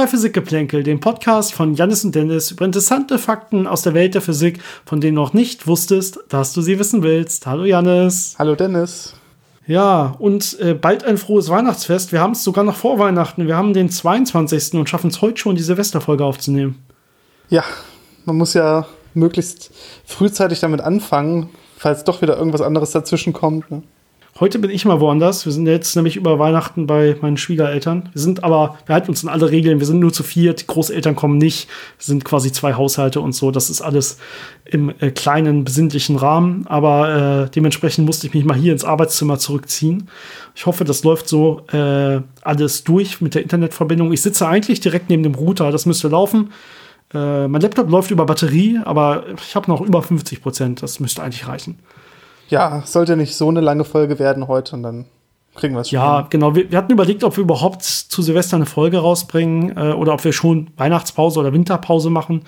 Bei Physikgeplänkel, dem Podcast von Janis und Dennis über interessante Fakten aus der Welt der Physik, von denen du noch nicht wusstest, dass du sie wissen willst. Hallo Janis. Hallo Dennis. Ja, und äh, bald ein frohes Weihnachtsfest. Wir haben es sogar noch vor Weihnachten. Wir haben den 22. und schaffen es heute schon, die Silvesterfolge aufzunehmen. Ja, man muss ja möglichst frühzeitig damit anfangen, falls doch wieder irgendwas anderes dazwischen kommt. Ne? Heute bin ich mal woanders. Wir sind jetzt nämlich über Weihnachten bei meinen Schwiegereltern. Wir sind aber, wir halten uns an alle Regeln. Wir sind nur zu viert. Die Großeltern kommen nicht. Wir sind quasi zwei Haushalte und so. Das ist alles im äh, kleinen, besinnlichen Rahmen. Aber äh, dementsprechend musste ich mich mal hier ins Arbeitszimmer zurückziehen. Ich hoffe, das läuft so äh, alles durch mit der Internetverbindung. Ich sitze eigentlich direkt neben dem Router. Das müsste laufen. Äh, mein Laptop läuft über Batterie, aber ich habe noch über 50 Prozent. Das müsste eigentlich reichen. Ja, sollte nicht so eine lange Folge werden heute und dann kriegen wir es schon. Ja, genau. Wir, wir, hatten überlegt, ob wir überhaupt zu Silvester eine Folge rausbringen äh, oder ob wir schon Weihnachtspause oder Winterpause machen.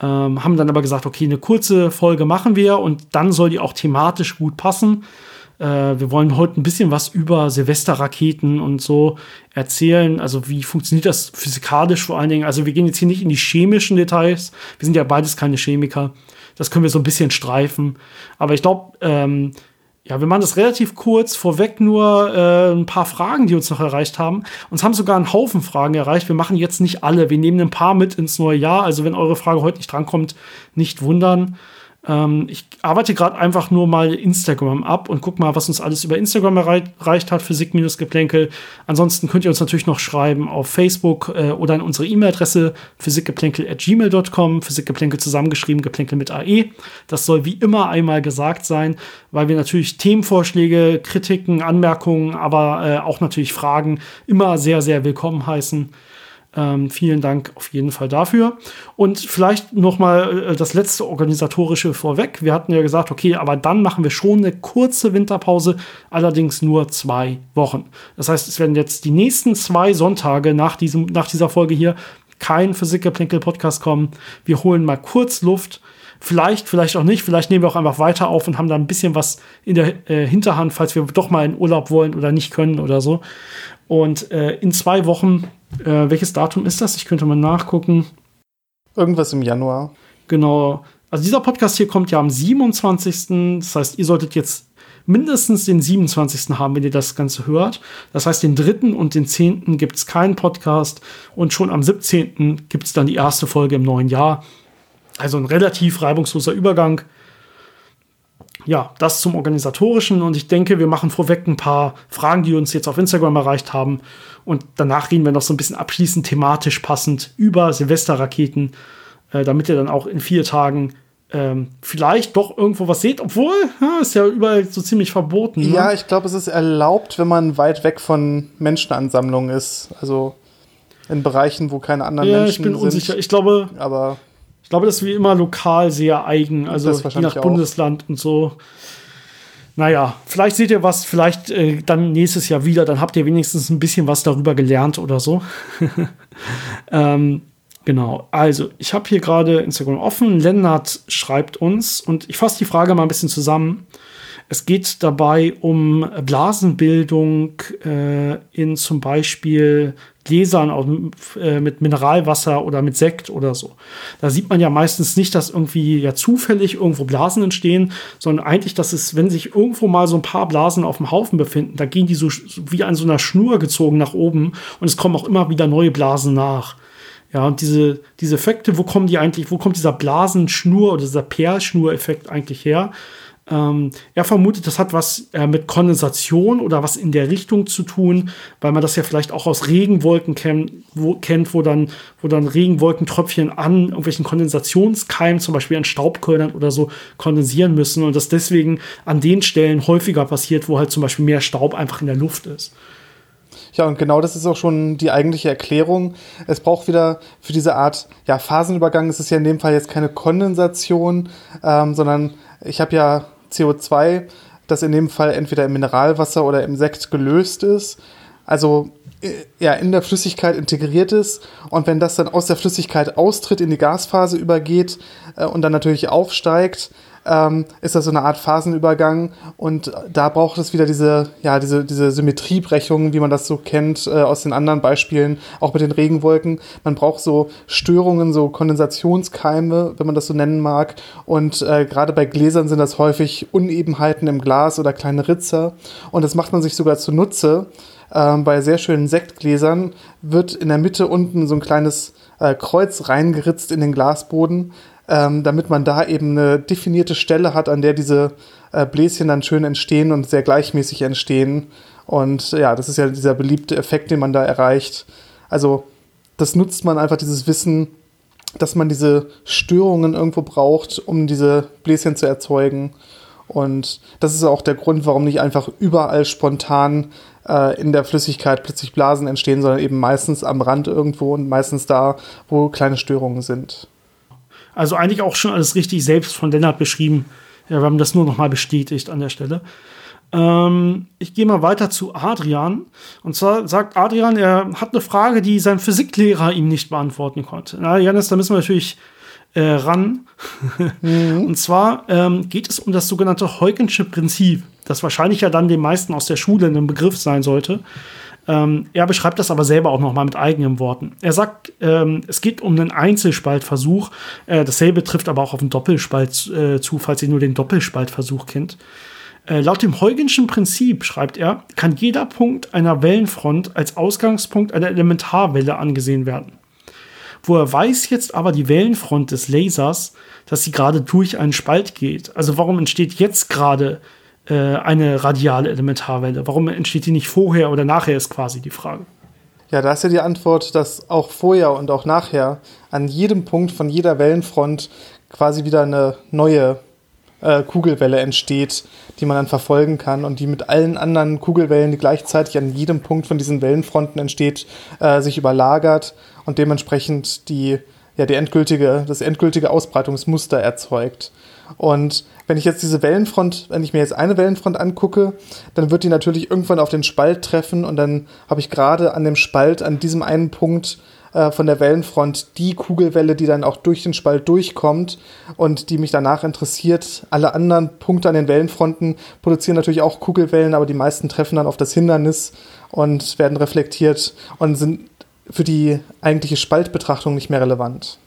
Ähm, haben dann aber gesagt, okay, eine kurze Folge machen wir und dann soll die auch thematisch gut passen. Äh, wir wollen heute ein bisschen was über Silvesterraketen und so erzählen. Also wie funktioniert das physikalisch vor allen Dingen? Also wir gehen jetzt hier nicht in die chemischen Details. Wir sind ja beides keine Chemiker. Das können wir so ein bisschen streifen. Aber ich glaube, ähm, ja, wir machen das relativ kurz. Vorweg nur äh, ein paar Fragen, die uns noch erreicht haben. Uns haben sogar einen Haufen Fragen erreicht. Wir machen jetzt nicht alle. Wir nehmen ein paar mit ins neue Jahr. Also wenn eure Frage heute nicht drankommt, nicht wundern. Ähm, ich arbeite gerade einfach nur mal Instagram ab und guck mal, was uns alles über Instagram erreicht hat, Physik-Geplänkel. Ansonsten könnt ihr uns natürlich noch schreiben auf Facebook äh, oder an unsere E-Mail-Adresse physikgeplänkel.gmail.com, Physikgeplänkel zusammengeschrieben, Geplänkel mit AE. Das soll wie immer einmal gesagt sein, weil wir natürlich Themenvorschläge, Kritiken, Anmerkungen, aber äh, auch natürlich Fragen immer sehr, sehr willkommen heißen. Ähm, vielen Dank auf jeden Fall dafür. Und vielleicht noch mal äh, das letzte organisatorische vorweg. Wir hatten ja gesagt, okay, aber dann machen wir schon eine kurze Winterpause, allerdings nur zwei Wochen. Das heißt, es werden jetzt die nächsten zwei Sonntage nach, diesem, nach dieser Folge hier kein Physikgeplänkel-Podcast kommen. Wir holen mal kurz Luft. Vielleicht, vielleicht auch nicht. Vielleicht nehmen wir auch einfach weiter auf und haben da ein bisschen was in der äh, Hinterhand, falls wir doch mal in Urlaub wollen oder nicht können oder so. Und äh, in zwei Wochen äh, welches Datum ist das? Ich könnte mal nachgucken. Irgendwas im Januar. Genau. Also dieser Podcast hier kommt ja am 27. Das heißt, ihr solltet jetzt mindestens den 27. haben, wenn ihr das Ganze hört. Das heißt, den 3. und den 10. gibt es keinen Podcast und schon am 17. gibt es dann die erste Folge im neuen Jahr. Also ein relativ reibungsloser Übergang ja, das zum Organisatorischen. Und ich denke, wir machen vorweg ein paar Fragen, die uns jetzt auf Instagram erreicht haben. Und danach reden wir noch so ein bisschen abschließend thematisch passend über Silvesterraketen, äh, damit ihr dann auch in vier Tagen ähm, vielleicht doch irgendwo was seht, obwohl ja, ist ja überall so ziemlich verboten. Ne? Ja, ich glaube, es ist erlaubt, wenn man weit weg von Menschenansammlungen ist. Also in Bereichen, wo keine anderen ja, Menschen sind. Ja, ich bin unsicher. Ich glaube, aber ich glaube, das ist wie immer lokal sehr eigen, also je nach auch. Bundesland und so. Naja, vielleicht seht ihr was, vielleicht äh, dann nächstes Jahr wieder, dann habt ihr wenigstens ein bisschen was darüber gelernt oder so. ähm, genau, also ich habe hier gerade Instagram offen. Lennart schreibt uns und ich fasse die Frage mal ein bisschen zusammen. Es geht dabei um Blasenbildung äh, in zum Beispiel Gläsern äh, mit Mineralwasser oder mit Sekt oder so. Da sieht man ja meistens nicht, dass irgendwie ja zufällig irgendwo Blasen entstehen, sondern eigentlich, dass es, wenn sich irgendwo mal so ein paar Blasen auf dem Haufen befinden, da gehen die so wie an so einer Schnur gezogen nach oben und es kommen auch immer wieder neue Blasen nach. Ja, und diese, diese Effekte, wo kommen die eigentlich, wo kommt dieser Blasenschnur oder dieser Perlschnur-Effekt eigentlich her? Ähm, er vermutet, das hat was äh, mit Kondensation oder was in der Richtung zu tun, weil man das ja vielleicht auch aus Regenwolken kenn, wo, kennt, wo dann, wo dann Regenwolkentröpfchen an irgendwelchen Kondensationskeimen, zum Beispiel an Staubkörnern oder so, kondensieren müssen und das deswegen an den Stellen häufiger passiert, wo halt zum Beispiel mehr Staub einfach in der Luft ist. Ja, und genau das ist auch schon die eigentliche Erklärung. Es braucht wieder für diese Art ja, Phasenübergang, es ist ja in dem Fall jetzt keine Kondensation, ähm, sondern ich habe ja CO2, das in dem Fall entweder im Mineralwasser oder im Sekt gelöst ist. Also äh, ja, in der Flüssigkeit integriert ist. Und wenn das dann aus der Flüssigkeit austritt, in die Gasphase übergeht äh, und dann natürlich aufsteigt, ähm, ist das so eine Art Phasenübergang und da braucht es wieder diese, ja, diese, diese Symmetriebrechung, wie man das so kennt äh, aus den anderen Beispielen, auch mit den Regenwolken. Man braucht so Störungen, so Kondensationskeime, wenn man das so nennen mag. Und äh, gerade bei Gläsern sind das häufig Unebenheiten im Glas oder kleine Ritzer. Und das macht man sich sogar zunutze. Ähm, bei sehr schönen Sektgläsern wird in der Mitte unten so ein kleines äh, Kreuz reingeritzt in den Glasboden, ähm, damit man da eben eine definierte Stelle hat, an der diese äh, Bläschen dann schön entstehen und sehr gleichmäßig entstehen. Und ja, das ist ja dieser beliebte Effekt, den man da erreicht. Also das nutzt man einfach, dieses Wissen, dass man diese Störungen irgendwo braucht, um diese Bläschen zu erzeugen. Und das ist auch der Grund, warum nicht einfach überall spontan äh, in der Flüssigkeit plötzlich Blasen entstehen, sondern eben meistens am Rand irgendwo und meistens da, wo kleine Störungen sind. Also eigentlich auch schon alles richtig selbst von Lennart beschrieben. Ja, wir haben das nur noch mal bestätigt an der Stelle. Ähm, ich gehe mal weiter zu Adrian. Und zwar sagt Adrian, er hat eine Frage, die sein Physiklehrer ihm nicht beantworten konnte. Na, Janis, da müssen wir natürlich äh, ran. mhm. Und zwar ähm, geht es um das sogenannte Heukensche Prinzip, das wahrscheinlich ja dann den meisten aus der Schule ein Begriff sein sollte. Ähm, er beschreibt das aber selber auch nochmal mit eigenen Worten. Er sagt, ähm, es geht um einen Einzelspaltversuch. Äh, dasselbe trifft aber auch auf einen Doppelspalt äh, zu, falls ihr nur den Doppelspaltversuch kennt. Äh, laut dem Huygenschen Prinzip, schreibt er, kann jeder Punkt einer Wellenfront als Ausgangspunkt einer Elementarwelle angesehen werden. Woher weiß jetzt aber die Wellenfront des Lasers, dass sie gerade durch einen Spalt geht? Also warum entsteht jetzt gerade eine radiale Elementarwelle? Warum entsteht die nicht vorher oder nachher, ist quasi die Frage. Ja, da ist ja die Antwort, dass auch vorher und auch nachher an jedem Punkt von jeder Wellenfront quasi wieder eine neue äh, Kugelwelle entsteht, die man dann verfolgen kann und die mit allen anderen Kugelwellen, die gleichzeitig an jedem Punkt von diesen Wellenfronten entsteht, äh, sich überlagert und dementsprechend die, ja, die endgültige, das endgültige Ausbreitungsmuster erzeugt. Und wenn ich jetzt diese Wellenfront, wenn ich mir jetzt eine Wellenfront angucke, dann wird die natürlich irgendwann auf den Spalt treffen und dann habe ich gerade an dem Spalt, an diesem einen Punkt äh, von der Wellenfront die Kugelwelle, die dann auch durch den Spalt durchkommt und die mich danach interessiert. Alle anderen Punkte an den Wellenfronten produzieren natürlich auch Kugelwellen, aber die meisten treffen dann auf das Hindernis und werden reflektiert und sind für die eigentliche Spaltbetrachtung nicht mehr relevant.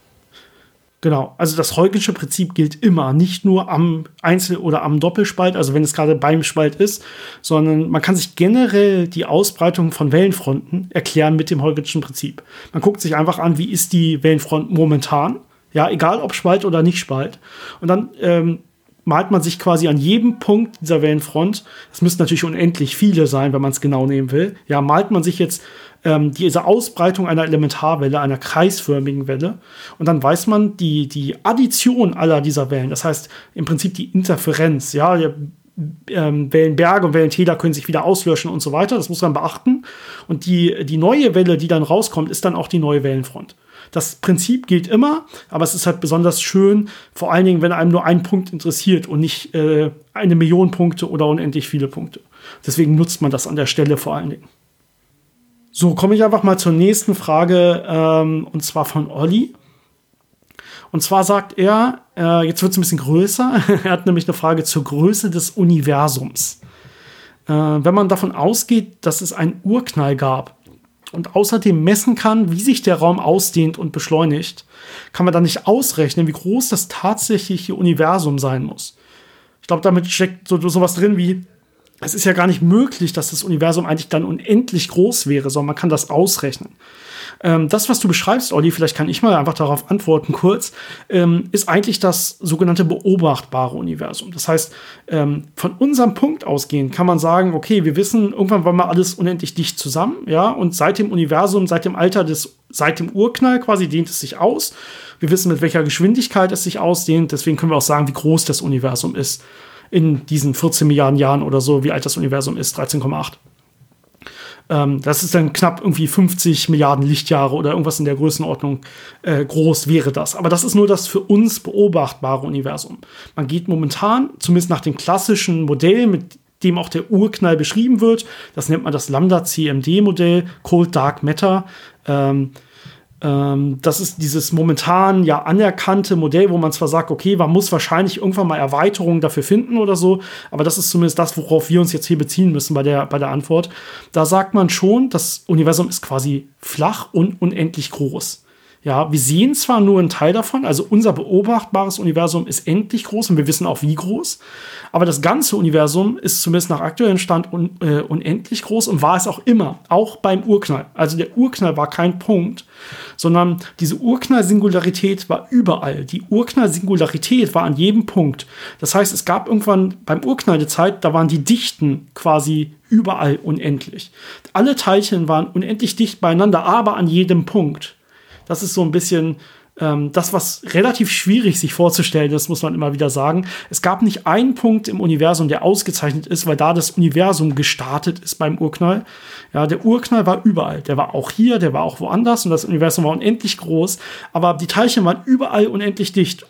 Genau, also das Heugensche Prinzip gilt immer, nicht nur am Einzel- oder am Doppelspalt, also wenn es gerade beim Spalt ist, sondern man kann sich generell die Ausbreitung von Wellenfronten erklären mit dem Heugenschen Prinzip. Man guckt sich einfach an, wie ist die Wellenfront momentan, ja, egal ob Spalt oder nicht Spalt. Und dann ähm, malt man sich quasi an jedem Punkt dieser Wellenfront, es müssen natürlich unendlich viele sein, wenn man es genau nehmen will, ja, malt man sich jetzt ähm, diese Ausbreitung einer Elementarwelle, einer kreisförmigen Welle. Und dann weiß man die, die Addition aller dieser Wellen, das heißt im Prinzip die Interferenz, ja, ähm, Wellenberge und Wellentäler können sich wieder auslöschen und so weiter. Das muss man beachten. Und die, die neue Welle, die dann rauskommt, ist dann auch die neue Wellenfront. Das Prinzip gilt immer, aber es ist halt besonders schön, vor allen Dingen, wenn einem nur ein Punkt interessiert und nicht äh, eine Million Punkte oder unendlich viele Punkte. Deswegen nutzt man das an der Stelle vor allen Dingen. So, komme ich einfach mal zur nächsten Frage, ähm, und zwar von Olli. Und zwar sagt er, äh, jetzt wird es ein bisschen größer, er hat nämlich eine Frage zur Größe des Universums. Äh, wenn man davon ausgeht, dass es einen Urknall gab und außerdem messen kann, wie sich der Raum ausdehnt und beschleunigt, kann man dann nicht ausrechnen, wie groß das tatsächliche Universum sein muss. Ich glaube, damit steckt so, was drin wie, es ist ja gar nicht möglich, dass das Universum eigentlich dann unendlich groß wäre, sondern man kann das ausrechnen. Ähm, das, was du beschreibst, Olli, vielleicht kann ich mal einfach darauf antworten kurz, ähm, ist eigentlich das sogenannte beobachtbare Universum. Das heißt, ähm, von unserem Punkt ausgehend kann man sagen, okay, wir wissen, irgendwann war mal alles unendlich dicht zusammen, ja, und seit dem Universum, seit dem Alter des, seit dem Urknall quasi dehnt es sich aus. Wir wissen, mit welcher Geschwindigkeit es sich ausdehnt, deswegen können wir auch sagen, wie groß das Universum ist in diesen 14 Milliarden Jahren oder so, wie alt das Universum ist, 13,8. Ähm, das ist dann knapp irgendwie 50 Milliarden Lichtjahre oder irgendwas in der Größenordnung äh, groß wäre das. Aber das ist nur das für uns beobachtbare Universum. Man geht momentan, zumindest nach dem klassischen Modell, mit dem auch der Urknall beschrieben wird, das nennt man das Lambda-CMD-Modell, Cold Dark Matter. Ähm, das ist dieses momentan ja anerkannte Modell, wo man zwar sagt, okay, man muss wahrscheinlich irgendwann mal Erweiterungen dafür finden oder so, aber das ist zumindest das, worauf wir uns jetzt hier beziehen müssen bei der, bei der Antwort. Da sagt man schon, das Universum ist quasi flach und unendlich groß. Ja, wir sehen zwar nur einen Teil davon, also unser beobachtbares Universum ist endlich groß und wir wissen auch wie groß, aber das ganze Universum ist zumindest nach aktuellem Stand un, äh, unendlich groß und war es auch immer, auch beim Urknall. Also der Urknall war kein Punkt, sondern diese Urknall-Singularität war überall. Die Urknall-Singularität war an jedem Punkt. Das heißt, es gab irgendwann beim Urknall die Zeit, da waren die Dichten quasi überall unendlich. Alle Teilchen waren unendlich dicht beieinander, aber an jedem Punkt. Das ist so ein bisschen ähm, das, was relativ schwierig sich vorzustellen ist, muss man immer wieder sagen. Es gab nicht einen Punkt im Universum, der ausgezeichnet ist, weil da das Universum gestartet ist beim Urknall. Ja, der Urknall war überall. Der war auch hier, der war auch woanders und das Universum war unendlich groß, aber die Teilchen waren überall unendlich dicht.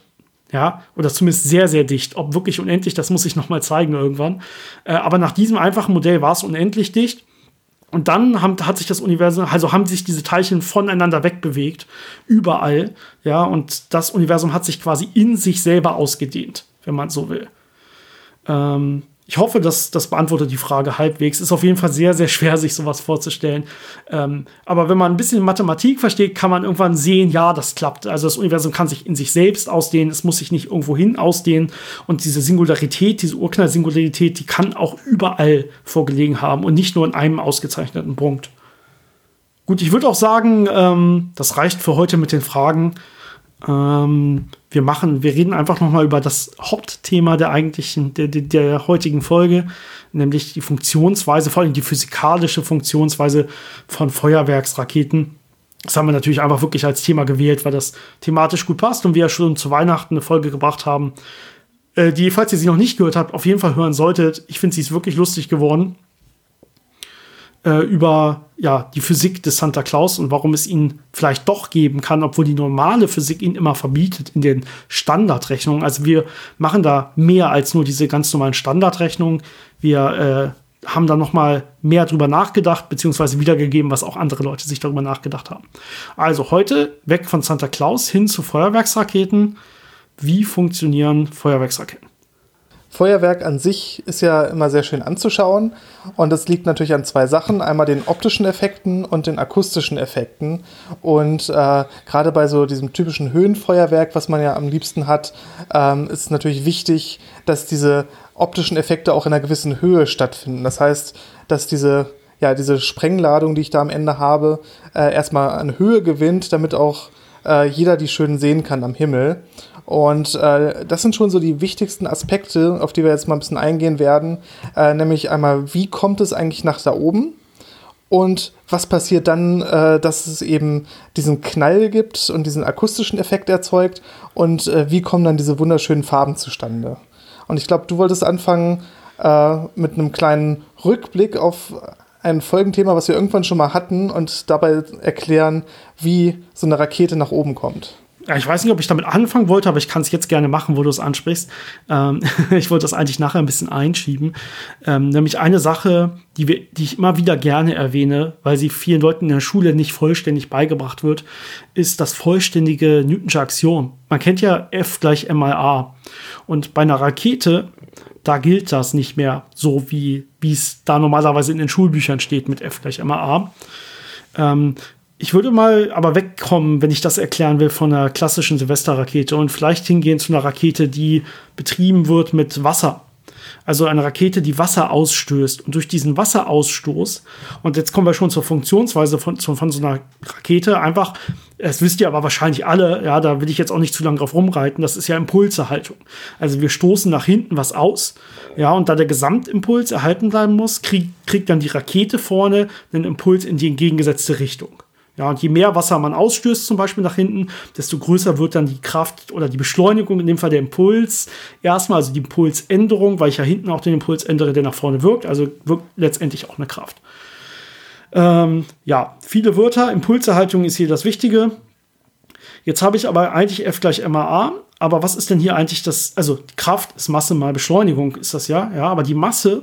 Ja, oder zumindest sehr, sehr dicht. Ob wirklich unendlich, das muss ich noch mal zeigen irgendwann. Äh, aber nach diesem einfachen Modell war es unendlich dicht. Und dann haben, hat sich das Universum, also haben sich diese Teilchen voneinander wegbewegt, überall, ja, und das Universum hat sich quasi in sich selber ausgedehnt, wenn man so will. Ähm, ich hoffe, dass das beantwortet die Frage halbwegs. Ist auf jeden Fall sehr, sehr schwer, sich sowas vorzustellen. Ähm, aber wenn man ein bisschen Mathematik versteht, kann man irgendwann sehen, ja, das klappt. Also das Universum kann sich in sich selbst ausdehnen, es muss sich nicht irgendwo hin ausdehnen. Und diese Singularität, diese Urknall-Singularität, die kann auch überall vorgelegen haben und nicht nur in einem ausgezeichneten Punkt. Gut, ich würde auch sagen, ähm, das reicht für heute mit den Fragen. Ähm, wir machen, wir reden einfach noch mal über das Hauptthema der eigentlichen, der, der, der heutigen Folge, nämlich die Funktionsweise, vor allem die physikalische Funktionsweise von Feuerwerksraketen. Das haben wir natürlich einfach wirklich als Thema gewählt, weil das thematisch gut passt und wir ja schon zu Weihnachten eine Folge gebracht haben, äh, die, falls ihr sie noch nicht gehört habt, auf jeden Fall hören solltet. Ich finde, sie ist wirklich lustig geworden äh, über ja, die Physik des Santa Claus und warum es ihn vielleicht doch geben kann, obwohl die normale Physik ihn immer verbietet in den Standardrechnungen. Also wir machen da mehr als nur diese ganz normalen Standardrechnungen. Wir äh, haben da noch mal mehr drüber nachgedacht, beziehungsweise wiedergegeben, was auch andere Leute sich darüber nachgedacht haben. Also heute weg von Santa Claus hin zu Feuerwerksraketen. Wie funktionieren Feuerwerksraketen? Feuerwerk an sich ist ja immer sehr schön anzuschauen und das liegt natürlich an zwei Sachen. Einmal den optischen Effekten und den akustischen Effekten. Und äh, gerade bei so diesem typischen Höhenfeuerwerk, was man ja am liebsten hat, ähm, ist natürlich wichtig, dass diese optischen Effekte auch in einer gewissen Höhe stattfinden. Das heißt, dass diese ja, diese Sprengladung, die ich da am Ende habe, äh, erstmal an Höhe gewinnt, damit auch äh, jeder die schön sehen kann am Himmel. Und äh, das sind schon so die wichtigsten Aspekte, auf die wir jetzt mal ein bisschen eingehen werden. Äh, nämlich einmal, wie kommt es eigentlich nach da oben? Und was passiert dann, äh, dass es eben diesen Knall gibt und diesen akustischen Effekt erzeugt? Und äh, wie kommen dann diese wunderschönen Farben zustande? Und ich glaube, du wolltest anfangen äh, mit einem kleinen Rückblick auf ein Folgenthema, was wir irgendwann schon mal hatten und dabei erklären, wie so eine Rakete nach oben kommt ich weiß nicht, ob ich damit anfangen wollte, aber ich kann es jetzt gerne machen, wo du es ansprichst. Ähm, ich wollte das eigentlich nachher ein bisschen einschieben. Ähm, nämlich eine Sache, die, wir, die ich immer wieder gerne erwähne, weil sie vielen Leuten in der Schule nicht vollständig beigebracht wird, ist das vollständige Newtonsche Axiom. Man kennt ja F gleich MLA. Und bei einer Rakete, da gilt das nicht mehr so, wie es da normalerweise in den Schulbüchern steht mit F gleich MLA. Ähm, ich würde mal aber wegkommen, wenn ich das erklären will, von einer klassischen Silvesterrakete und vielleicht hingehen zu einer Rakete, die betrieben wird mit Wasser. Also eine Rakete, die Wasser ausstößt. Und durch diesen Wasserausstoß, und jetzt kommen wir schon zur Funktionsweise von, von so einer Rakete, einfach, das wisst ihr aber wahrscheinlich alle, ja, da will ich jetzt auch nicht zu lange drauf rumreiten, das ist ja Impulserhaltung. Also wir stoßen nach hinten was aus, ja, und da der Gesamtimpuls erhalten bleiben muss, krieg, kriegt dann die Rakete vorne einen Impuls in die entgegengesetzte Richtung. Ja, und je mehr Wasser man ausstößt, zum Beispiel nach hinten, desto größer wird dann die Kraft oder die Beschleunigung, in dem Fall der Impuls. Erstmal also die Impulsänderung, weil ich ja hinten auch den Impuls ändere, der nach vorne wirkt. Also wirkt letztendlich auch eine Kraft. Ähm, ja, viele Wörter. Impulserhaltung ist hier das Wichtige. Jetzt habe ich aber eigentlich F gleich MAA. Aber was ist denn hier eigentlich das? Also Kraft ist Masse mal Beschleunigung, ist das ja. Ja, aber die Masse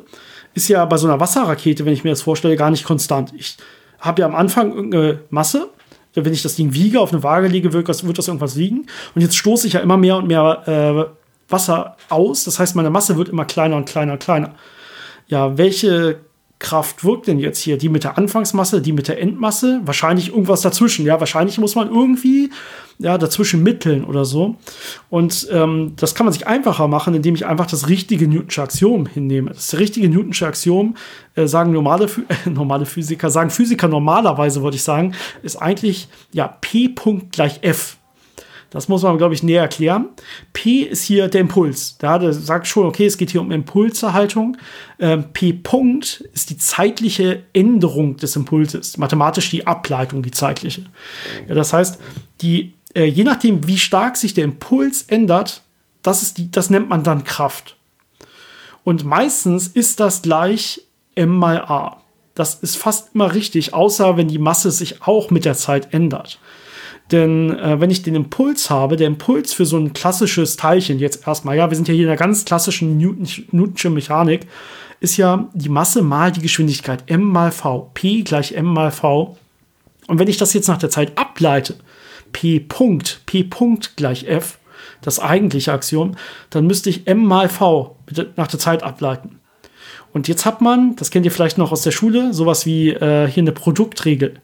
ist ja bei so einer Wasserrakete, wenn ich mir das vorstelle, gar nicht konstant. Ich habe ja am Anfang irgendeine Masse, wenn ich das Ding wiege, auf eine Waage lege, wird das, wird das irgendwas wiegen. Und jetzt stoße ich ja immer mehr und mehr äh, Wasser aus. Das heißt, meine Masse wird immer kleiner und kleiner und kleiner. Ja, welche Kraft wirkt denn jetzt hier? Die mit der Anfangsmasse, die mit der Endmasse? Wahrscheinlich irgendwas dazwischen. Ja, wahrscheinlich muss man irgendwie ja, dazwischen mitteln oder so. Und ähm, das kann man sich einfacher machen, indem ich einfach das richtige Newtonsche Axiom hinnehme. Das richtige Newtonsche Axiom, äh, sagen normale, äh, normale Physiker, sagen Physiker normalerweise, würde ich sagen, ist eigentlich ja P Punkt gleich F. Das muss man, glaube ich, näher erklären. P ist hier der Impuls. Da sagt schon, okay, es geht hier um Impulserhaltung. Ähm, P Punkt ist die zeitliche Änderung des Impulses. Mathematisch die Ableitung, die zeitliche. Ja, das heißt, die, äh, je nachdem, wie stark sich der Impuls ändert, das, ist die, das nennt man dann Kraft. Und meistens ist das gleich m mal a. Das ist fast immer richtig, außer wenn die Masse sich auch mit der Zeit ändert. Denn äh, wenn ich den Impuls habe, der Impuls für so ein klassisches Teilchen, jetzt erstmal, ja, wir sind ja hier in der ganz klassischen Newton, Newtonsche Mechanik, ist ja die Masse mal die Geschwindigkeit, m mal v, p gleich m mal v. Und wenn ich das jetzt nach der Zeit ableite, p Punkt, p Punkt gleich f, das eigentliche Axiom, dann müsste ich m mal v nach der Zeit ableiten. Und jetzt hat man, das kennt ihr vielleicht noch aus der Schule, sowas wie äh, hier eine Produktregel.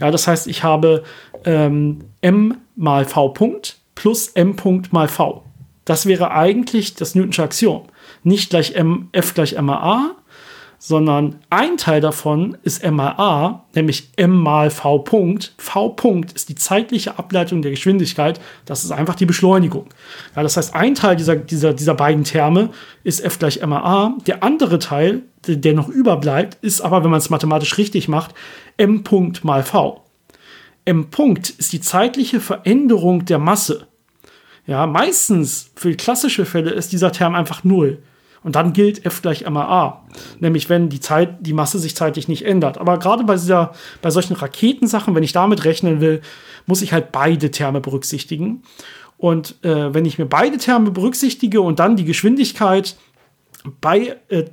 Ja, das heißt, ich habe ähm, m mal v Punkt plus m Punkt mal v. Das wäre eigentlich das Newtonsche Axiom. Nicht gleich m, f gleich m mal a, sondern ein Teil davon ist m mal a, nämlich m mal v Punkt. v Punkt ist die zeitliche Ableitung der Geschwindigkeit. Das ist einfach die Beschleunigung. Ja, das heißt, ein Teil dieser, dieser, dieser beiden Terme ist f gleich m mal a. Der andere Teil, der noch überbleibt, ist aber, wenn man es mathematisch richtig macht, m Punkt mal v m Punkt ist die zeitliche Veränderung der Masse. Ja, meistens für klassische Fälle ist dieser Term einfach null. Und dann gilt F gleich immer A. Nämlich wenn die Zeit, die Masse sich zeitlich nicht ändert. Aber gerade bei dieser, bei solchen Raketensachen, wenn ich damit rechnen will, muss ich halt beide Terme berücksichtigen. Und äh, wenn ich mir beide Terme berücksichtige und dann die Geschwindigkeit bei, äh,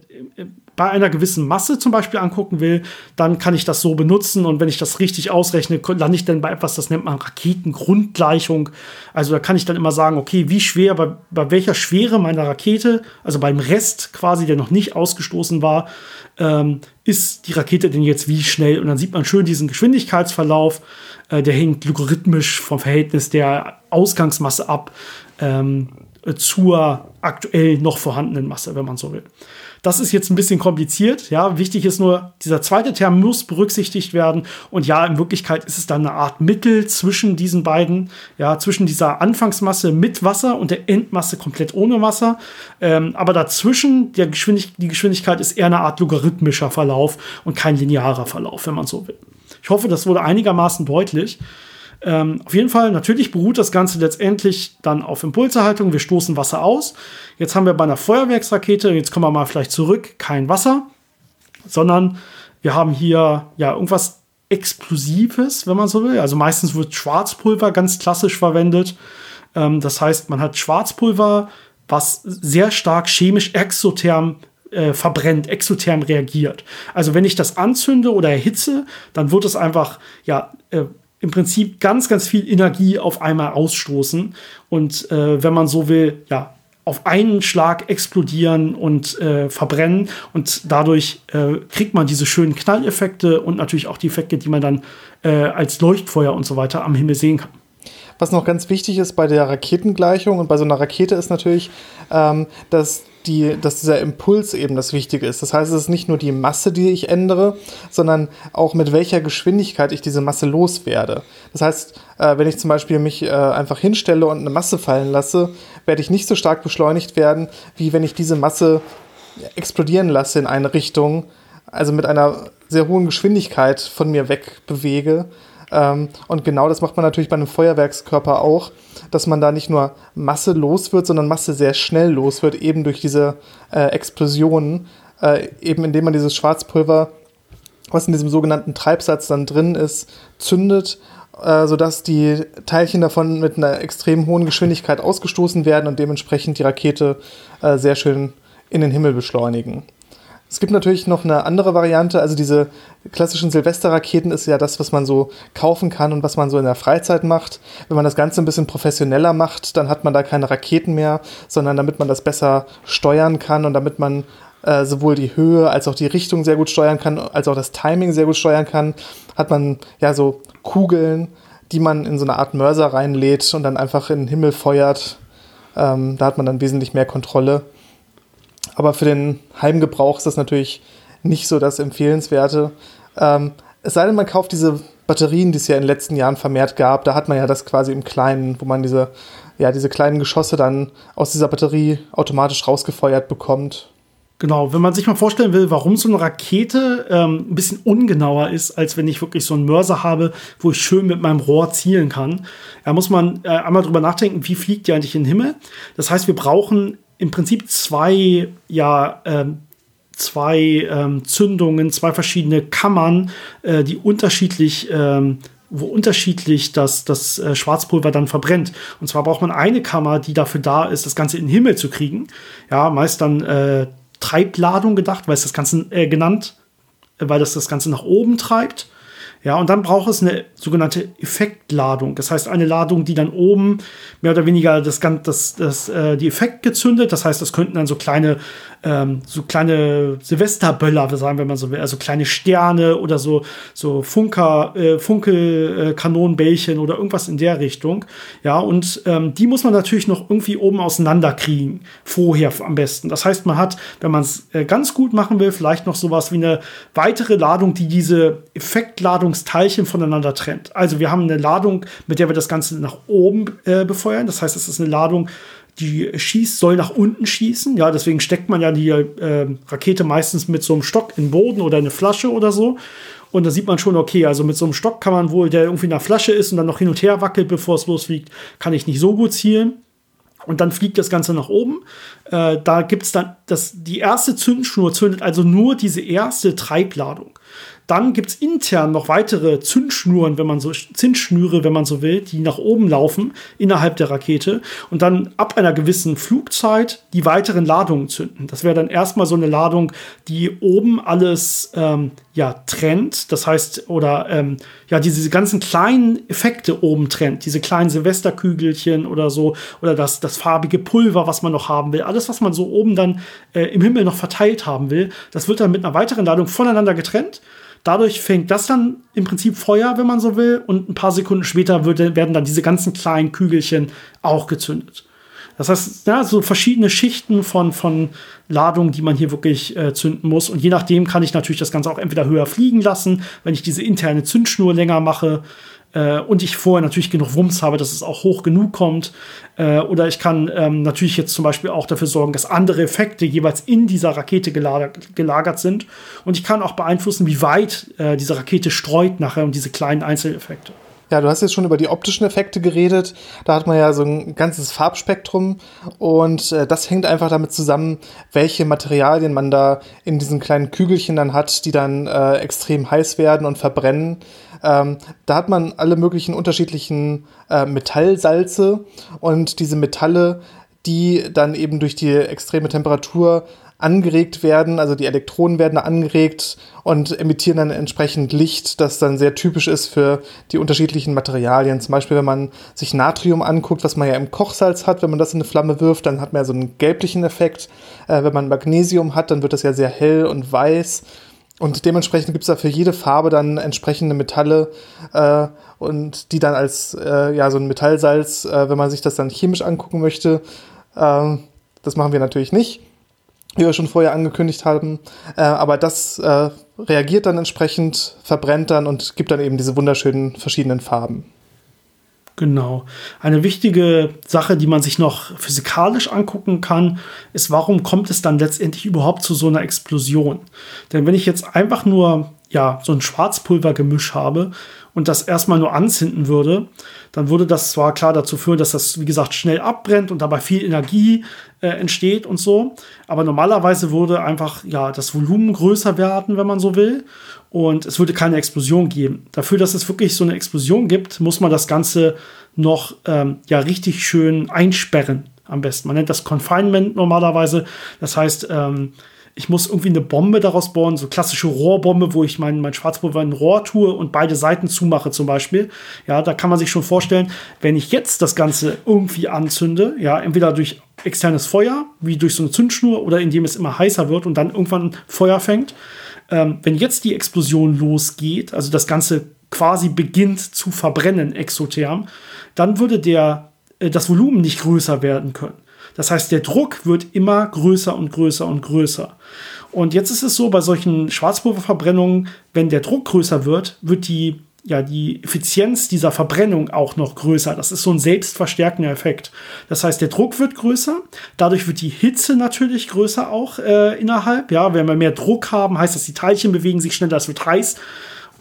bei einer gewissen Masse zum Beispiel angucken will, dann kann ich das so benutzen und wenn ich das richtig ausrechne, lande ich dann bei etwas, das nennt man Raketengrundgleichung. Also da kann ich dann immer sagen, okay, wie schwer, bei, bei welcher Schwere meiner Rakete, also beim Rest quasi, der noch nicht ausgestoßen war, ähm, ist die Rakete denn jetzt wie schnell? Und dann sieht man schön diesen Geschwindigkeitsverlauf, äh, der hängt logarithmisch vom Verhältnis der Ausgangsmasse ab. Ähm, zur aktuell noch vorhandenen Masse, wenn man so will. Das ist jetzt ein bisschen kompliziert. Ja, wichtig ist nur, dieser zweite Term muss berücksichtigt werden. Und ja, in Wirklichkeit ist es dann eine Art Mittel zwischen diesen beiden, ja, zwischen dieser Anfangsmasse mit Wasser und der Endmasse komplett ohne Wasser. Ähm, aber dazwischen, der Geschwindig die Geschwindigkeit ist eher eine Art logarithmischer Verlauf und kein linearer Verlauf, wenn man so will. Ich hoffe, das wurde einigermaßen deutlich. Ähm, auf jeden Fall, natürlich beruht das Ganze letztendlich dann auf Impulserhaltung. Wir stoßen Wasser aus. Jetzt haben wir bei einer Feuerwerksrakete, jetzt kommen wir mal vielleicht zurück, kein Wasser, sondern wir haben hier ja irgendwas Explosives, wenn man so will. Also meistens wird Schwarzpulver ganz klassisch verwendet. Ähm, das heißt, man hat Schwarzpulver, was sehr stark chemisch exotherm äh, verbrennt, exotherm reagiert. Also wenn ich das anzünde oder erhitze, dann wird es einfach ja äh, im Prinzip ganz, ganz viel Energie auf einmal ausstoßen und äh, wenn man so will, ja, auf einen Schlag explodieren und äh, verbrennen und dadurch äh, kriegt man diese schönen Knalleffekte und natürlich auch die Effekte, die man dann äh, als Leuchtfeuer und so weiter am Himmel sehen kann. Was noch ganz wichtig ist bei der Raketengleichung und bei so einer Rakete ist natürlich, ähm, dass die, dass dieser Impuls eben das Wichtige ist. Das heißt, es ist nicht nur die Masse, die ich ändere, sondern auch mit welcher Geschwindigkeit ich diese Masse loswerde. Das heißt, äh, wenn ich zum Beispiel mich äh, einfach hinstelle und eine Masse fallen lasse, werde ich nicht so stark beschleunigt werden, wie wenn ich diese Masse explodieren lasse in eine Richtung, also mit einer sehr hohen Geschwindigkeit von mir weg bewege. Ähm, und genau das macht man natürlich bei einem Feuerwerkskörper auch dass man da nicht nur Masse los wird, sondern Masse sehr schnell los wird, eben durch diese äh, Explosionen, äh, eben indem man dieses Schwarzpulver, was in diesem sogenannten Treibsatz dann drin ist, zündet, äh, sodass die Teilchen davon mit einer extrem hohen Geschwindigkeit ausgestoßen werden und dementsprechend die Rakete äh, sehr schön in den Himmel beschleunigen. Es gibt natürlich noch eine andere Variante. Also diese klassischen Silvesterraketen ist ja das, was man so kaufen kann und was man so in der Freizeit macht. Wenn man das Ganze ein bisschen professioneller macht, dann hat man da keine Raketen mehr, sondern damit man das besser steuern kann und damit man äh, sowohl die Höhe als auch die Richtung sehr gut steuern kann, als auch das Timing sehr gut steuern kann, hat man ja so Kugeln, die man in so eine Art Mörser reinlädt und dann einfach in den Himmel feuert. Ähm, da hat man dann wesentlich mehr Kontrolle. Aber für den Heimgebrauch ist das natürlich nicht so das Empfehlenswerte. Ähm, es sei denn, man kauft diese Batterien, die es ja in den letzten Jahren vermehrt gab. Da hat man ja das quasi im Kleinen, wo man diese, ja, diese kleinen Geschosse dann aus dieser Batterie automatisch rausgefeuert bekommt. Genau, wenn man sich mal vorstellen will, warum so eine Rakete ähm, ein bisschen ungenauer ist, als wenn ich wirklich so einen Mörser habe, wo ich schön mit meinem Rohr zielen kann, da muss man äh, einmal drüber nachdenken, wie fliegt die eigentlich in den Himmel. Das heißt, wir brauchen im Prinzip zwei, ja, ähm, zwei ähm, Zündungen, zwei verschiedene Kammern, äh, die unterschiedlich ähm, wo unterschiedlich das, das äh, Schwarzpulver dann verbrennt. Und zwar braucht man eine Kammer, die dafür da ist, das Ganze in den Himmel zu kriegen. Ja, meist dann äh, Treibladung gedacht, weil es das Ganze äh, genannt, weil das das Ganze nach oben treibt. Ja, und dann braucht es eine sogenannte Effektladung. Das heißt, eine Ladung, die dann oben mehr oder weniger das, das, das, äh, die Effekt gezündet. Das heißt, das könnten dann so kleine, ähm, so kleine Silvesterböller, sagen wir mal so, also kleine Sterne oder so, so Funker, äh, Funkelkanonenbällchen oder irgendwas in der Richtung. Ja, und ähm, die muss man natürlich noch irgendwie oben auseinanderkriegen. Vorher am besten. Das heißt, man hat, wenn man es äh, ganz gut machen will, vielleicht noch sowas wie eine weitere Ladung, die diese Effektladungsteilchen voneinander trennt. Also wir haben eine Ladung, mit der wir das Ganze nach oben äh, befeuern. Das heißt, es ist eine Ladung, die schießt, soll nach unten schießen. Ja, deswegen steckt man ja die äh, Rakete meistens mit so einem Stock in den Boden oder eine Flasche oder so. Und da sieht man schon, okay, also mit so einem Stock kann man wohl, der irgendwie in der Flasche ist und dann noch hin und her wackelt, bevor es losfliegt, kann ich nicht so gut zielen. Und dann fliegt das Ganze nach oben. Äh, da gibt es dann das, die erste Zündschnur zündet also nur diese erste Treibladung. Dann gibt es intern noch weitere Zündschnuren, wenn man so Zündschnüre, wenn man so will, die nach oben laufen innerhalb der Rakete und dann ab einer gewissen Flugzeit die weiteren Ladungen zünden. Das wäre dann erstmal so eine Ladung, die oben alles ähm, ja trennt. Das heißt, oder ähm, ja, diese ganzen kleinen Effekte oben trennt, diese kleinen Silvesterkügelchen oder so, oder das, das farbige Pulver, was man noch haben will, alles, was man so oben dann äh, im Himmel noch verteilt haben will, das wird dann mit einer weiteren Ladung voneinander getrennt. Dadurch fängt das dann im Prinzip Feuer, wenn man so will, und ein paar Sekunden später würde, werden dann diese ganzen kleinen Kügelchen auch gezündet. Das heißt, ja, so verschiedene Schichten von, von Ladungen, die man hier wirklich äh, zünden muss. Und je nachdem kann ich natürlich das Ganze auch entweder höher fliegen lassen, wenn ich diese interne Zündschnur länger mache äh, und ich vorher natürlich genug Wumms habe, dass es auch hoch genug kommt. Äh, oder ich kann ähm, natürlich jetzt zum Beispiel auch dafür sorgen, dass andere Effekte jeweils in dieser Rakete gelagert, gelagert sind. Und ich kann auch beeinflussen, wie weit äh, diese Rakete streut nachher und diese kleinen Einzeleffekte. Ja, du hast jetzt schon über die optischen Effekte geredet. Da hat man ja so ein ganzes Farbspektrum und äh, das hängt einfach damit zusammen, welche Materialien man da in diesen kleinen Kügelchen dann hat, die dann äh, extrem heiß werden und verbrennen. Ähm, da hat man alle möglichen unterschiedlichen äh, Metallsalze und diese Metalle, die dann eben durch die extreme Temperatur angeregt werden, also die Elektronen werden angeregt und emittieren dann entsprechend Licht, das dann sehr typisch ist für die unterschiedlichen Materialien. Zum Beispiel, wenn man sich Natrium anguckt, was man ja im Kochsalz hat, wenn man das in eine Flamme wirft, dann hat man ja so einen gelblichen Effekt. Äh, wenn man Magnesium hat, dann wird das ja sehr hell und weiß. Und dementsprechend gibt es da für jede Farbe dann entsprechende Metalle äh, und die dann als äh, ja so ein Metallsalz, äh, wenn man sich das dann chemisch angucken möchte, äh, das machen wir natürlich nicht, wie wir schon vorher angekündigt haben. Äh, aber das äh, reagiert dann entsprechend, verbrennt dann und gibt dann eben diese wunderschönen verschiedenen Farben. Genau. Eine wichtige Sache, die man sich noch physikalisch angucken kann, ist, warum kommt es dann letztendlich überhaupt zu so einer Explosion? Denn wenn ich jetzt einfach nur ja, so ein Schwarzpulvergemisch habe und das erstmal nur anzünden würde, dann würde das zwar klar dazu führen, dass das, wie gesagt, schnell abbrennt und dabei viel Energie äh, entsteht und so. Aber normalerweise würde einfach ja das Volumen größer werden, wenn man so will und es würde keine Explosion geben. Dafür, dass es wirklich so eine Explosion gibt, muss man das Ganze noch ähm, ja richtig schön einsperren am besten. Man nennt das Confinement normalerweise. Das heißt, ähm, ich muss irgendwie eine Bombe daraus bauen, so klassische Rohrbombe, wo ich mein, mein Schwarzpulver in ein Rohr tue und beide Seiten zumache zum Beispiel. Ja, da kann man sich schon vorstellen, wenn ich jetzt das Ganze irgendwie anzünde, ja, entweder durch externes Feuer, wie durch so eine Zündschnur oder indem es immer heißer wird und dann irgendwann Feuer fängt. Ähm, wenn jetzt die Explosion losgeht, also das Ganze quasi beginnt zu verbrennen exotherm, dann würde der, äh, das Volumen nicht größer werden können. Das heißt, der Druck wird immer größer und größer und größer. Und jetzt ist es so, bei solchen Schwarzpulververbrennungen, wenn der Druck größer wird, wird die, ja, die Effizienz dieser Verbrennung auch noch größer. Das ist so ein selbstverstärkender Effekt. Das heißt, der Druck wird größer, dadurch wird die Hitze natürlich größer auch äh, innerhalb. Ja, wenn wir mehr Druck haben, heißt das, die Teilchen bewegen sich schneller, es wird heiß.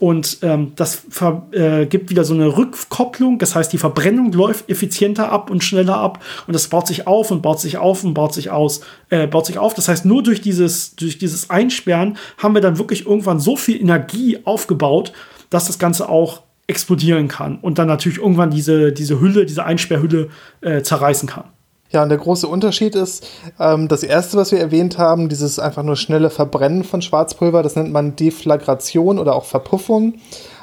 Und ähm, das äh, gibt wieder so eine Rückkopplung. Das heißt, die Verbrennung läuft effizienter ab und schneller ab. Und das baut sich auf und baut sich auf und baut sich aus, äh, baut sich auf. Das heißt, nur durch dieses, durch dieses Einsperren haben wir dann wirklich irgendwann so viel Energie aufgebaut, dass das Ganze auch explodieren kann und dann natürlich irgendwann diese, diese Hülle, diese Einsperrhülle äh, zerreißen kann. Ja, und der große Unterschied ist, ähm, das erste, was wir erwähnt haben, dieses einfach nur schnelle Verbrennen von Schwarzpulver, das nennt man Deflagration oder auch Verpuffung.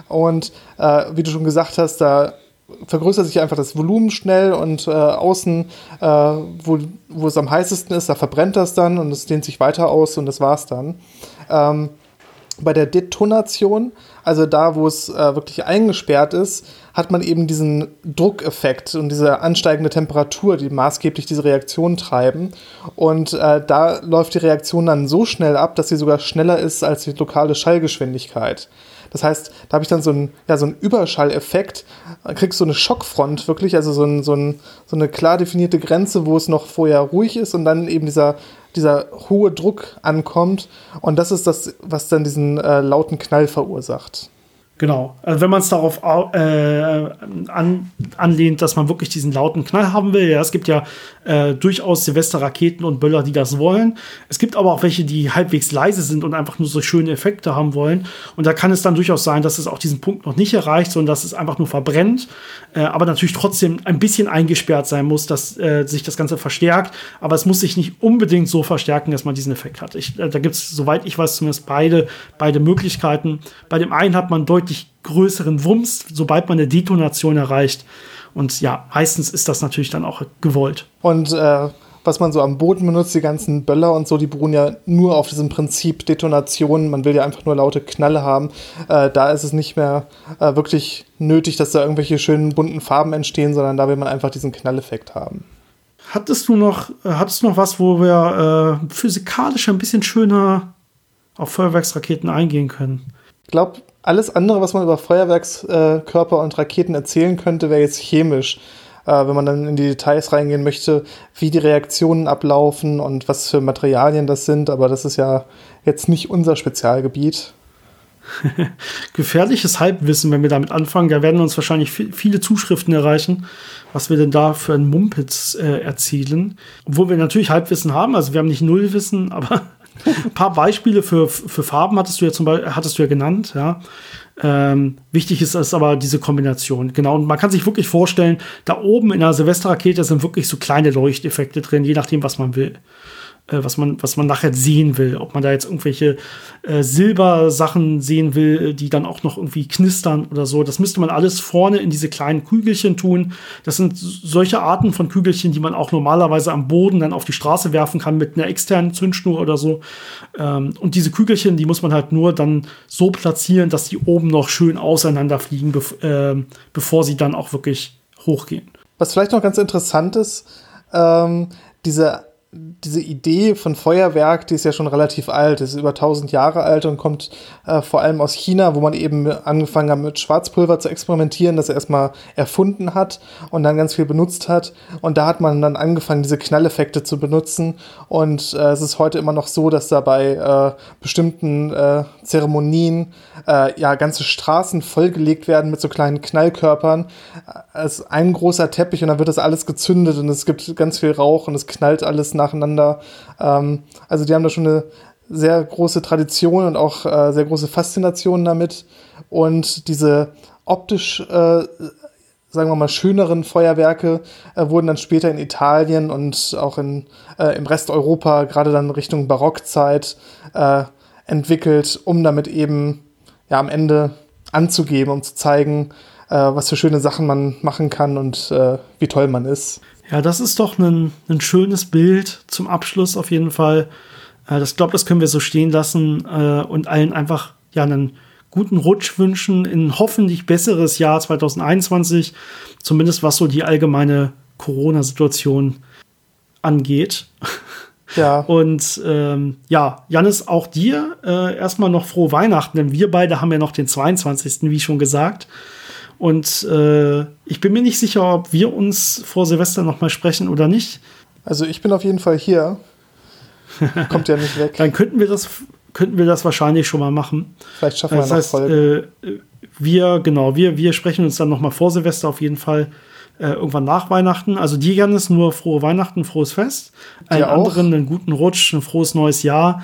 Und äh, wie du schon gesagt hast, da vergrößert sich einfach das Volumen schnell und äh, außen, äh, wo, wo es am heißesten ist, da verbrennt das dann und es dehnt sich weiter aus und das war's dann. Ähm, bei der Detonation, also da, wo es äh, wirklich eingesperrt ist, hat man eben diesen Druckeffekt und diese ansteigende Temperatur, die maßgeblich diese Reaktion treiben. Und äh, da läuft die Reaktion dann so schnell ab, dass sie sogar schneller ist als die lokale Schallgeschwindigkeit. Das heißt, da habe ich dann so einen, ja, so einen Überschalleffekt, kriegst so eine Schockfront wirklich, also so, ein, so, ein, so eine klar definierte Grenze, wo es noch vorher ruhig ist und dann eben dieser, dieser hohe Druck ankommt. Und das ist das, was dann diesen äh, lauten Knall verursacht. Genau. Also wenn man es darauf äh, an, anlehnt, dass man wirklich diesen lauten Knall haben will. Ja, es gibt ja äh, durchaus Silvesterraketen und Böller, die das wollen. Es gibt aber auch welche, die halbwegs leise sind und einfach nur so schöne Effekte haben wollen. Und da kann es dann durchaus sein, dass es auch diesen Punkt noch nicht erreicht, sondern dass es einfach nur verbrennt. Äh, aber natürlich trotzdem ein bisschen eingesperrt sein muss, dass äh, sich das Ganze verstärkt. Aber es muss sich nicht unbedingt so verstärken, dass man diesen Effekt hat. Ich, äh, da gibt es, soweit ich weiß, zumindest beide, beide Möglichkeiten. Bei dem einen hat man deutlich deutlich größeren Wumms, sobald man eine Detonation erreicht. Und ja, meistens ist das natürlich dann auch gewollt. Und äh, was man so am Boden benutzt, die ganzen Böller und so, die beruhen ja nur auf diesem Prinzip Detonation. Man will ja einfach nur laute Knalle haben. Äh, da ist es nicht mehr äh, wirklich nötig, dass da irgendwelche schönen bunten Farben entstehen, sondern da will man einfach diesen Knalleffekt haben. Hattest du noch, äh, hattest du noch was, wo wir äh, physikalisch ein bisschen schöner auf Feuerwerksraketen eingehen können? Ich glaube, alles andere, was man über Feuerwerkskörper und Raketen erzählen könnte, wäre jetzt chemisch. Äh, wenn man dann in die Details reingehen möchte, wie die Reaktionen ablaufen und was für Materialien das sind. Aber das ist ja jetzt nicht unser Spezialgebiet. Gefährliches Halbwissen, wenn wir damit anfangen. Da werden uns wahrscheinlich viele Zuschriften erreichen, was wir denn da für einen Mumpitz äh, erzielen. Obwohl wir natürlich Halbwissen haben, also wir haben nicht Nullwissen, aber ein paar Beispiele für, für Farben hattest du ja zum Beispiel, hattest du ja genannt, ja. Ähm, wichtig ist es aber diese Kombination. Genau. Und man kann sich wirklich vorstellen, da oben in der Silvesterrakete sind wirklich so kleine Leuchteffekte drin, je nachdem, was man will was, man, was man nachher sehen will. Ob man da jetzt irgendwelche äh, Silbersachen sehen will, die dann auch noch irgendwie knistern oder so. Das müsste man alles vorne in diese kleinen Kügelchen tun. Das sind solche Arten von Kügelchen, die man auch normalerweise am Boden dann auf die Straße werfen kann mit einer externen Zündschnur oder so. Ähm, und diese Kügelchen, die muss man halt nur dann so platzieren, dass die oben noch schön auseinanderfliegen, bev äh, bevor sie dann auch wirklich hochgehen. Was vielleicht noch ganz interessant ist, ähm, diese diese Idee von Feuerwerk, die ist ja schon relativ alt, ist über 1000 Jahre alt und kommt äh, vor allem aus China, wo man eben angefangen hat mit Schwarzpulver zu experimentieren, das er erstmal erfunden hat und dann ganz viel benutzt hat. Und da hat man dann angefangen, diese Knalleffekte zu benutzen. Und äh, es ist heute immer noch so, dass da bei äh, bestimmten äh, Zeremonien äh, ja ganze Straßen vollgelegt werden mit so kleinen Knallkörpern. Es ist ein großer Teppich und dann wird das alles gezündet und es gibt ganz viel Rauch und es knallt alles nacheinander. Ähm, also die haben da schon eine sehr große Tradition und auch äh, sehr große Faszination damit. Und diese optisch äh, sagen wir mal, schöneren Feuerwerke äh, wurden dann später in Italien und auch in, äh, im Rest Europa, gerade dann Richtung Barockzeit, äh, entwickelt, um damit eben ja am Ende anzugeben, um zu zeigen, äh, was für schöne Sachen man machen kann und wie toll man ist. Ja, das ist doch ein, ein schönes Bild zum Abschluss auf jeden Fall. Äh, das glaube, das können wir so stehen lassen äh, und allen einfach ja einen guten Rutsch wünschen in ein hoffentlich besseres Jahr 2021, zumindest was so die allgemeine Corona-Situation angeht. Ja. Und ähm, ja, Janis, auch dir äh, erstmal noch frohe Weihnachten, denn wir beide haben ja noch den 22., wie schon gesagt. Und äh, ich bin mir nicht sicher, ob wir uns vor Silvester noch mal sprechen oder nicht. Also ich bin auf jeden Fall hier. Kommt ja nicht weg. Dann könnten wir das könnten wir das wahrscheinlich schon mal machen. Vielleicht schaffen wir das heißt, Folgen. Äh, wir, genau, wir, wir sprechen uns dann noch mal vor Silvester auf jeden Fall äh, irgendwann nach Weihnachten. Also dir, Janis, nur frohe Weihnachten, frohes Fest. Allen anderen einen guten Rutsch, ein frohes neues Jahr.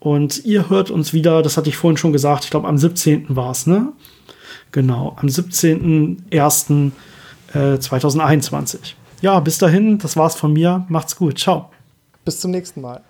Und ihr hört uns wieder, das hatte ich vorhin schon gesagt, ich glaube am 17. war es, ne? Genau, am 17.01.2021. Äh, ja, bis dahin, das war's von mir. Macht's gut. Ciao. Bis zum nächsten Mal.